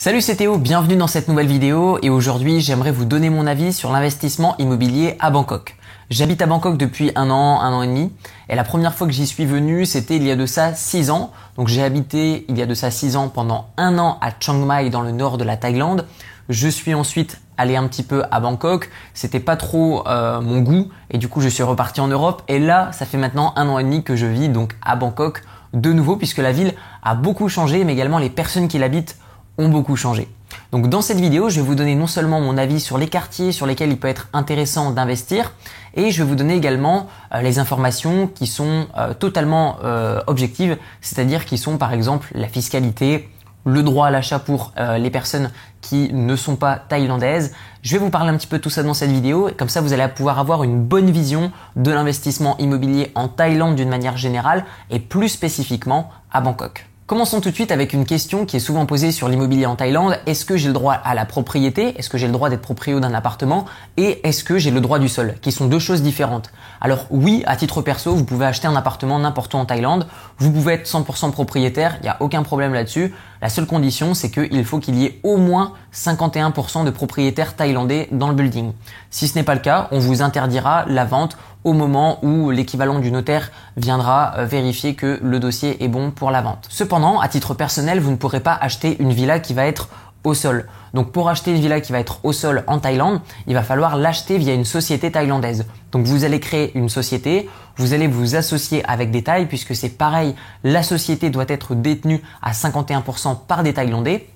Salut c'est Théo, bienvenue dans cette nouvelle vidéo et aujourd'hui j'aimerais vous donner mon avis sur l'investissement immobilier à Bangkok. J'habite à Bangkok depuis un an, un an et demi et la première fois que j'y suis venu c'était il y a de ça 6 ans. Donc j'ai habité il y a de ça 6 ans pendant un an à Chiang Mai dans le nord de la Thaïlande. Je suis ensuite allé un petit peu à Bangkok, c'était pas trop euh, mon goût et du coup je suis reparti en Europe et là ça fait maintenant un an et demi que je vis donc à Bangkok de nouveau puisque la ville a beaucoup changé mais également les personnes qui l'habitent beaucoup changé. Donc dans cette vidéo, je vais vous donner non seulement mon avis sur les quartiers sur lesquels il peut être intéressant d'investir, et je vais vous donner également euh, les informations qui sont euh, totalement euh, objectives, c'est-à-dire qui sont par exemple la fiscalité, le droit à l'achat pour les personnes qui ne sont pas thaïlandaises. Je vais vous parler un petit peu de tout ça dans cette vidéo, comme ça vous allez pouvoir avoir une bonne vision de l'investissement immobilier en Thaïlande d'une manière générale, et plus spécifiquement à Bangkok. Commençons tout de suite avec une question qui est souvent posée sur l'immobilier en Thaïlande. Est-ce que j'ai le droit à la propriété? Est-ce que j'ai le droit d'être propriétaire d'un appartement? Et est-ce que j'ai le droit du sol? Qui sont deux choses différentes. Alors oui, à titre perso, vous pouvez acheter un appartement n'importe où en Thaïlande. Vous pouvez être 100% propriétaire, il n'y a aucun problème là-dessus. La seule condition, c'est qu'il faut qu'il y ait au moins 51% de propriétaires thaïlandais dans le building. Si ce n'est pas le cas, on vous interdira la vente au moment où l'équivalent du notaire viendra euh, vérifier que le dossier est bon pour la vente. Cependant, à titre personnel, vous ne pourrez pas acheter une villa qui va être au sol. Donc pour acheter une villa qui va être au sol en Thaïlande, il va falloir l'acheter via une société thaïlandaise. Donc vous allez créer une société, vous allez vous associer avec des Thaïs puisque c'est pareil, la société doit être détenue à 51% par des Thaïlandais.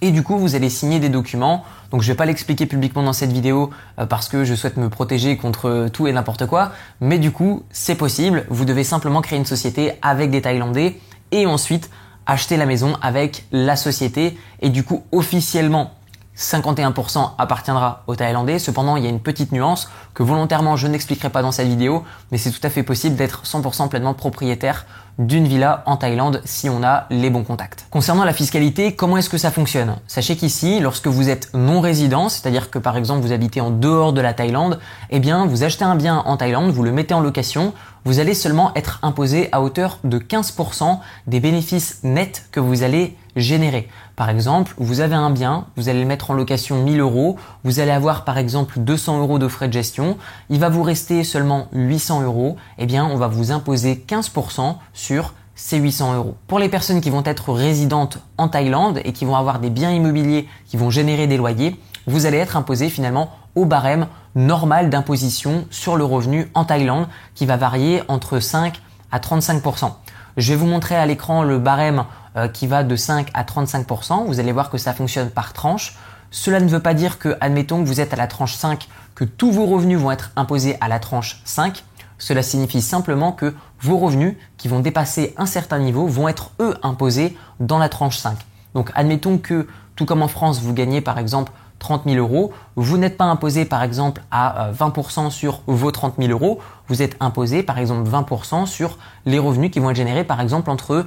Et du coup, vous allez signer des documents. Donc je ne vais pas l'expliquer publiquement dans cette vidéo euh, parce que je souhaite me protéger contre tout et n'importe quoi. Mais du coup, c'est possible. Vous devez simplement créer une société avec des Thaïlandais et ensuite acheter la maison avec la société. Et du coup, officiellement, 51% appartiendra aux Thaïlandais. Cependant, il y a une petite nuance que volontairement je n'expliquerai pas dans cette vidéo, mais c'est tout à fait possible d'être 100% pleinement propriétaire d'une villa en Thaïlande si on a les bons contacts. Concernant la fiscalité, comment est-ce que ça fonctionne? Sachez qu'ici, lorsque vous êtes non résident, c'est-à-dire que par exemple vous habitez en dehors de la Thaïlande, eh bien vous achetez un bien en Thaïlande, vous le mettez en location, vous allez seulement être imposé à hauteur de 15% des bénéfices nets que vous allez générer. Par exemple, vous avez un bien, vous allez le mettre en location 1000 euros, vous allez avoir par exemple 200 euros de frais de gestion, il va vous rester seulement 800 euros, eh bien on va vous imposer 15% sur ces 800 euros. Pour les personnes qui vont être résidentes en Thaïlande et qui vont avoir des biens immobiliers qui vont générer des loyers, vous allez être imposé finalement au barème normal d'imposition sur le revenu en Thaïlande qui va varier entre 5 à 35%. Je vais vous montrer à l'écran le barème euh, qui va de 5 à 35%. Vous allez voir que ça fonctionne par tranche. Cela ne veut pas dire que, admettons que vous êtes à la tranche 5, que tous vos revenus vont être imposés à la tranche 5. Cela signifie simplement que vos revenus qui vont dépasser un certain niveau vont être eux imposés dans la tranche 5. Donc admettons que, tout comme en France, vous gagnez par exemple 30 000 euros, vous n'êtes pas imposé par exemple à 20% euh, sur vos 30 000 euros, vous êtes imposé par exemple 20% sur les revenus qui vont être générés par exemple entre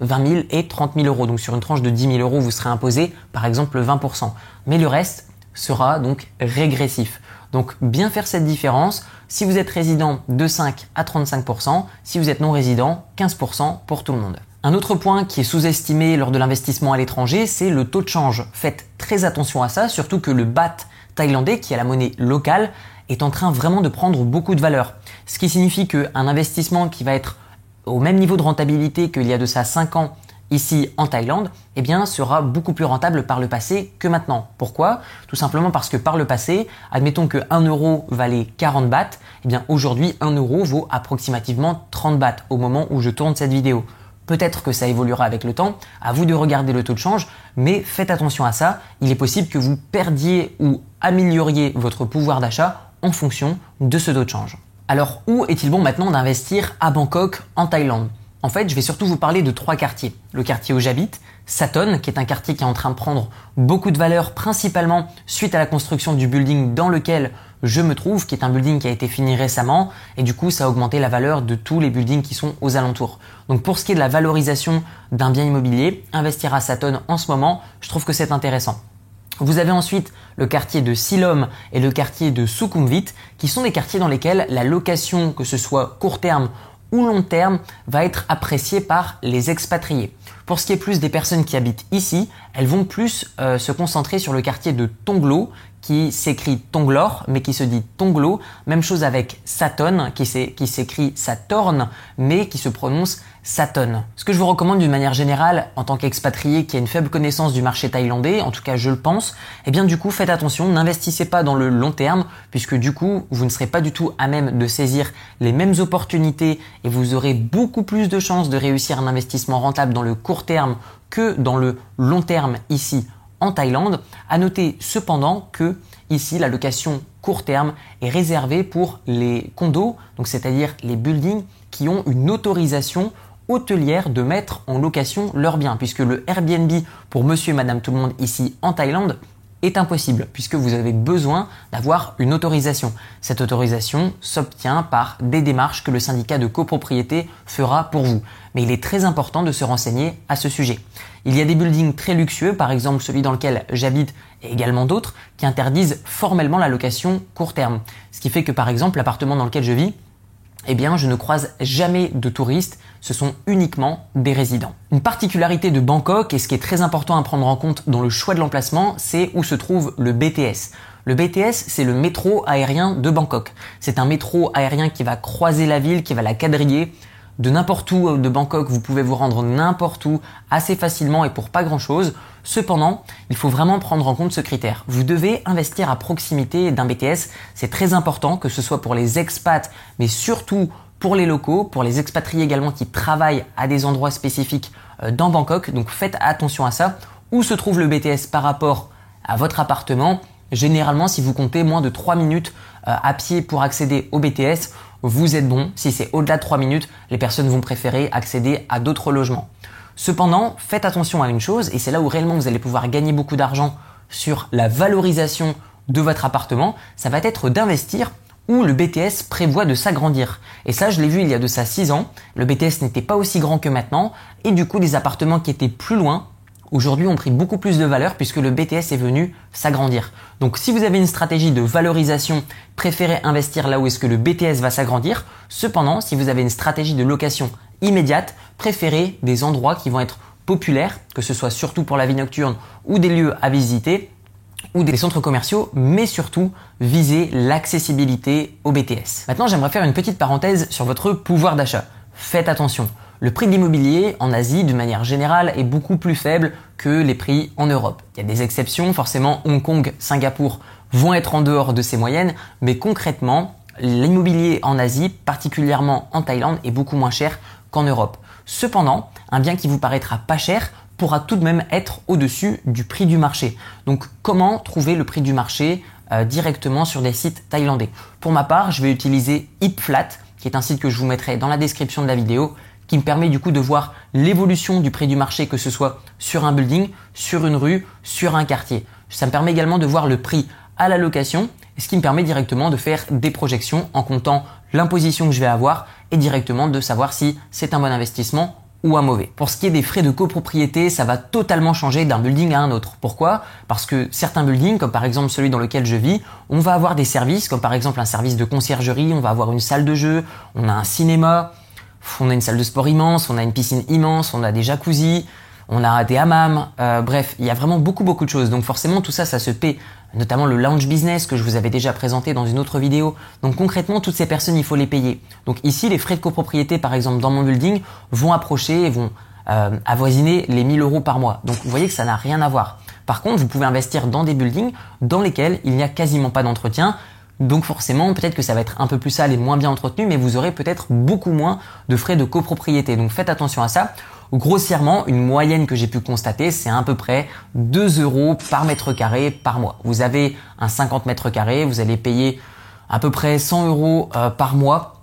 20 000 et 30 000 euros. Donc sur une tranche de 10 000 euros, vous serez imposé par exemple 20%. Mais le reste sera donc régressif. Donc bien faire cette différence. Si vous êtes résident de 5 à 35%, si vous êtes non résident, 15% pour tout le monde. Un autre point qui est sous-estimé lors de l'investissement à l'étranger, c'est le taux de change. Faites très attention à ça, surtout que le baht thaïlandais, qui est la monnaie locale, est en train vraiment de prendre beaucoup de valeur. Ce qui signifie qu'un investissement qui va être au même niveau de rentabilité qu'il y a de ça 5 ans ici en Thaïlande, eh sera beaucoup plus rentable par le passé que maintenant. Pourquoi? Tout simplement parce que par le passé, admettons que 1 euro valait 40 bahts, eh bien aujourd'hui 1 euro vaut approximativement 30 bahts au moment où je tourne cette vidéo. Peut-être que ça évoluera avec le temps, à vous de regarder le taux de change, mais faites attention à ça, il est possible que vous perdiez ou amélioriez votre pouvoir d'achat en fonction de ce taux de change. Alors où est-il bon maintenant d'investir à Bangkok, en Thaïlande? En fait, je vais surtout vous parler de trois quartiers. Le quartier où j'habite, Saton, qui est un quartier qui est en train de prendre beaucoup de valeur, principalement suite à la construction du building dans lequel je me trouve, qui est un building qui a été fini récemment, et du coup ça a augmenté la valeur de tous les buildings qui sont aux alentours. Donc pour ce qui est de la valorisation d'un bien immobilier, investir à Saton en ce moment, je trouve que c'est intéressant. Vous avez ensuite le quartier de Silom et le quartier de Sukhumvit, qui sont des quartiers dans lesquels la location, que ce soit court terme ou long terme, va être appréciée par les expatriés. Pour ce qui est plus des personnes qui habitent ici, elles vont plus euh, se concentrer sur le quartier de Tonglo, qui s'écrit Tonglor, mais qui se dit Tonglo. Même chose avec Saturn, qui s'écrit Saturn, mais qui se prononce Saturn. Ce que je vous recommande d'une manière générale, en tant qu'expatrié qui a une faible connaissance du marché thaïlandais, en tout cas je le pense, eh bien du coup faites attention, n'investissez pas dans le long terme, puisque du coup vous ne serez pas du tout à même de saisir les mêmes opportunités et vous aurez beaucoup plus de chances de réussir un investissement rentable dans le court terme que dans le long terme ici en Thaïlande. À noter cependant que ici la location court terme est réservée pour les condos, donc c'est-à-dire les buildings qui ont une autorisation hôtelière de mettre en location leurs biens, puisque le Airbnb pour monsieur et madame tout le monde ici en Thaïlande est impossible puisque vous avez besoin d'avoir une autorisation. Cette autorisation s'obtient par des démarches que le syndicat de copropriété fera pour vous. Mais il est très important de se renseigner à ce sujet. Il y a des buildings très luxueux, par exemple celui dans lequel j'habite et également d'autres, qui interdisent formellement la location court terme. Ce qui fait que par exemple l'appartement dans lequel je vis eh bien, je ne croise jamais de touristes, ce sont uniquement des résidents. Une particularité de Bangkok, et ce qui est très important à prendre en compte dans le choix de l'emplacement, c'est où se trouve le BTS. Le BTS, c'est le métro aérien de Bangkok. C'est un métro aérien qui va croiser la ville, qui va la quadriller de n'importe où de Bangkok, vous pouvez vous rendre n'importe où assez facilement et pour pas grand chose. Cependant, il faut vraiment prendre en compte ce critère. Vous devez investir à proximité d'un BTS. C'est très important que ce soit pour les expats, mais surtout pour les locaux, pour les expatriés également qui travaillent à des endroits spécifiques euh, dans Bangkok. Donc faites attention à ça. Où se trouve le BTS par rapport à votre appartement? Généralement, si vous comptez moins de 3 minutes euh, à pied pour accéder au BTS, vous êtes bon. Si c'est au-delà de 3 minutes, les personnes vont préférer accéder à d'autres logements. Cependant, faites attention à une chose, et c'est là où réellement vous allez pouvoir gagner beaucoup d'argent sur la valorisation de votre appartement, ça va être d'investir où le BTS prévoit de s'agrandir. Et ça, je l'ai vu il y a de ça 6 ans. Le BTS n'était pas aussi grand que maintenant, et du coup, les appartements qui étaient plus loin aujourd'hui ont pris beaucoup plus de valeur puisque le BTS est venu s'agrandir. Donc si vous avez une stratégie de valorisation, préférez investir là où est-ce que le BTS va s'agrandir. Cependant, si vous avez une stratégie de location immédiate, préférez des endroits qui vont être populaires, que ce soit surtout pour la vie nocturne ou des lieux à visiter ou des centres commerciaux, mais surtout viser l'accessibilité au BTS. Maintenant, j'aimerais faire une petite parenthèse sur votre pouvoir d'achat. Faites attention. Le prix de l'immobilier en Asie, d'une manière générale, est beaucoup plus faible que les prix en Europe. Il y a des exceptions, forcément Hong Kong, Singapour vont être en dehors de ces moyennes, mais concrètement, l'immobilier en Asie, particulièrement en Thaïlande, est beaucoup moins cher qu'en Europe. Cependant, un bien qui vous paraîtra pas cher pourra tout de même être au-dessus du prix du marché. Donc comment trouver le prix du marché euh, directement sur des sites thaïlandais? Pour ma part, je vais utiliser HipFlat, qui est un site que je vous mettrai dans la description de la vidéo qui me permet du coup de voir l'évolution du prix du marché, que ce soit sur un building, sur une rue, sur un quartier. Ça me permet également de voir le prix à la location, ce qui me permet directement de faire des projections en comptant l'imposition que je vais avoir et directement de savoir si c'est un bon investissement ou un mauvais. Pour ce qui est des frais de copropriété, ça va totalement changer d'un building à un autre. Pourquoi? Parce que certains buildings, comme par exemple celui dans lequel je vis, on va avoir des services, comme par exemple un service de conciergerie, on va avoir une salle de jeu, on a un cinéma, on a une salle de sport immense, on a une piscine immense, on a des jacuzzis, on a des hammams, euh, bref, il y a vraiment beaucoup beaucoup de choses. Donc forcément tout ça, ça se paie, notamment le lounge business que je vous avais déjà présenté dans une autre vidéo. Donc concrètement, toutes ces personnes, il faut les payer. Donc ici, les frais de copropriété, par exemple, dans mon building, vont approcher et vont euh, avoisiner les 1000 euros par mois. Donc vous voyez que ça n'a rien à voir. Par contre, vous pouvez investir dans des buildings dans lesquels il n'y a quasiment pas d'entretien, donc forcément, peut-être que ça va être un peu plus sale et moins bien entretenu, mais vous aurez peut-être beaucoup moins de frais de copropriété. Donc faites attention à ça. Grossièrement, une moyenne que j'ai pu constater, c'est à peu près 2 euros par mètre carré par mois. Vous avez un 50 mètres carrés, vous allez payer à peu près 100 euros euh, par mois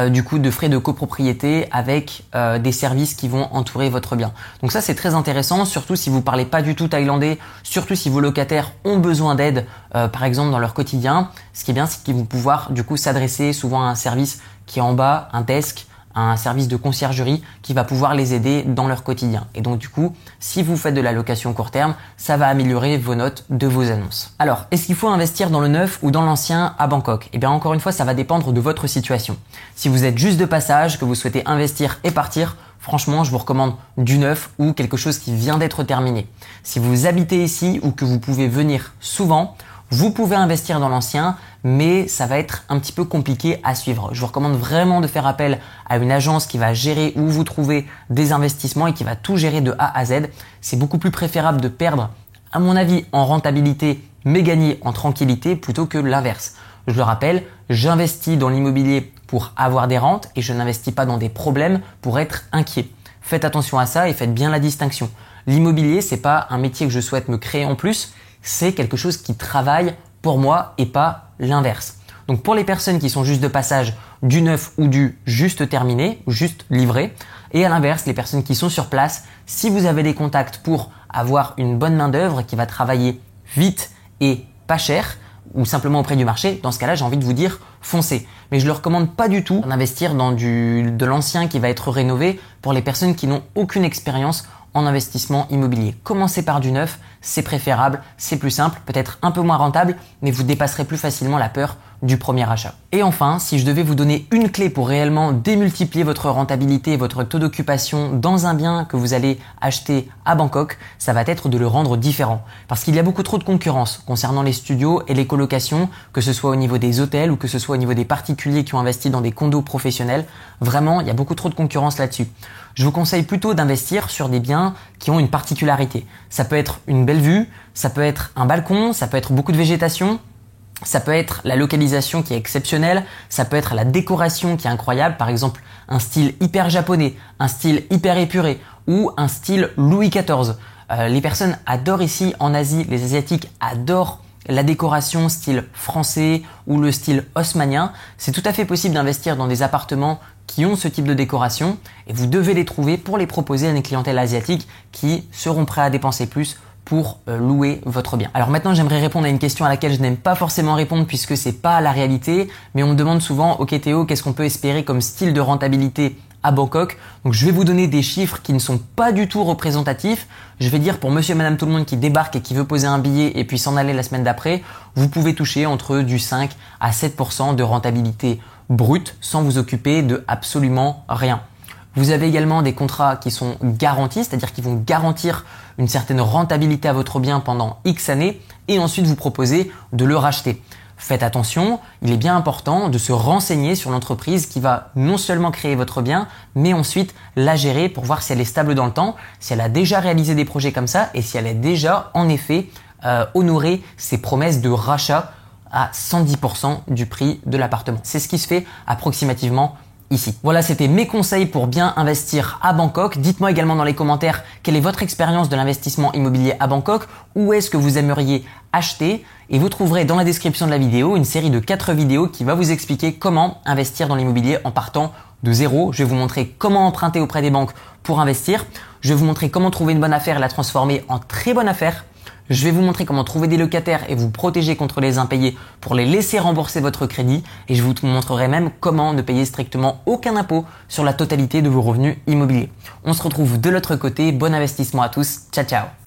euh, du coup de frais de copropriété avec euh, des services qui vont entourer votre bien. Donc ça c'est très intéressant, surtout si vous parlez pas du tout thaïlandais, surtout si vos locataires ont besoin d'aide, par exemple dans leur quotidien. Ce qui est bien, c'est qu'ils vont pouvoir du coup s'adresser souvent à un service qui est en bas, un desk, un service de conciergerie qui va pouvoir les aider dans leur quotidien. Et donc du coup, si vous faites de la location court terme, ça va améliorer vos notes de vos annonces. Alors, est-ce qu'il faut investir dans le neuf ou dans l'ancien à Bangkok? Eh bien encore une fois, ça va dépendre de votre situation. Si vous êtes juste de passage, que vous souhaitez investir et partir, franchement, je vous recommande du neuf ou quelque chose qui vient d'être terminé. Si vous habitez ici ou que vous pouvez venir souvent, vous pouvez investir dans l'ancien, mais ça va être un petit peu compliqué à suivre. Je vous recommande vraiment de faire appel à une agence qui va gérer où vous trouvez des investissements et qui va tout gérer de A à Z. C'est beaucoup plus préférable de perdre, à mon avis, en rentabilité, mais gagner en tranquillité plutôt que l'inverse. Je le rappelle, j'investis dans l'immobilier pour avoir des rentes et je n'investis pas dans des problèmes pour être inquiet. Faites attention à ça et faites bien la distinction. L'immobilier, c'est pas un métier que je souhaite me créer en plus, c'est quelque chose qui travaille pour moi et pas l'inverse. Donc pour les personnes qui sont juste de passage du neuf ou du juste terminé juste livré, et à l'inverse, les personnes qui sont sur place, si vous avez des contacts pour avoir une bonne main d'œuvre qui va travailler vite et pas cher, ou simplement auprès du marché, dans ce cas-là, j'ai envie de vous dire foncez. Mais je ne recommande pas du tout d'investir dans de l'ancien qui va être rénové pour les personnes qui n'ont aucune expérience en investissement immobilier. Commencez par du neuf, c'est préférable, c'est plus simple, peut-être un peu moins rentable, mais vous dépasserez plus facilement la peur du premier achat. Et enfin, si je devais vous donner une clé pour réellement démultiplier votre rentabilité et votre taux d'occupation dans un bien que vous allez acheter à Bangkok, ça va être de le rendre différent. Parce qu'il y a beaucoup trop de concurrence concernant les studios et les colocations, que ce soit au niveau des hôtels ou que ce soit au niveau des particuliers qui ont investi dans des condos professionnels. Vraiment, il y a beaucoup trop de concurrence là-dessus. Je vous conseille plutôt d'investir sur des biens qui ont une particularité. Ça peut être une belle vue, ça peut être un balcon, ça peut être beaucoup de végétation, ça peut être la localisation qui est exceptionnelle, ça peut être la décoration qui est incroyable, par exemple un style hyper japonais, un style hyper épuré ou un style Louis XIV. Euh, les personnes adorent ici en Asie, les Asiatiques adorent la décoration style français ou le style haussmanien. C'est tout à fait possible d'investir dans des appartements qui ont ce type de décoration et vous devez les trouver pour les proposer à une clientèle asiatique qui seront prêts à dépenser plus pour euh, louer votre bien. Alors maintenant, j'aimerais répondre à une question à laquelle je n'aime pas forcément répondre puisque c'est pas la réalité, mais on me demande souvent OK Théo, qu'est-ce qu'on peut espérer comme style de rentabilité à Bangkok? Donc je vais vous donner des chiffres qui ne sont pas du tout représentatifs. Je vais dire pour monsieur et madame tout le monde qui débarque et qui veut poser un billet et puis s'en aller la semaine d'après, vous pouvez toucher entre du 5 à 7% de rentabilité brute sans vous occuper de absolument rien. Vous avez également des contrats qui sont garantis, c'est-à-dire qui vont garantir une certaine rentabilité à votre bien pendant X années et ensuite vous proposer de le racheter. Faites attention, il est bien important de se renseigner sur l'entreprise qui va non seulement créer votre bien, mais ensuite la gérer pour voir si elle est stable dans le temps, si elle a déjà réalisé des projets comme ça et si elle a déjà en effet euh, honoré ses promesses de rachat à 110% du prix de l'appartement. C'est ce qui se fait approximativement Voilà, c'était mes conseils pour bien investir à Bangkok. Dites-moi également dans les commentaires quelle est votre expérience de l'investissement immobilier à Bangkok, où est-ce que vous aimeriez acheter? Et vous trouverez dans la description de la vidéo une série de 4 vidéos qui va vous expliquer comment investir dans l'immobilier en partant de zéro. Je vais vous montrer comment emprunter auprès des banques pour investir. Je vais vous montrer comment trouver une bonne affaire et la transformer en très bonne affaire. Je vais vous montrer comment trouver des locataires et vous protéger contre les impayés pour les laisser rembourser votre crédit. Et je vous montrerai même comment ne payer strictement aucun impôt sur la totalité de vos revenus immobiliers. On se retrouve de l'autre côté. Bon investissement à tous. Ciao ciao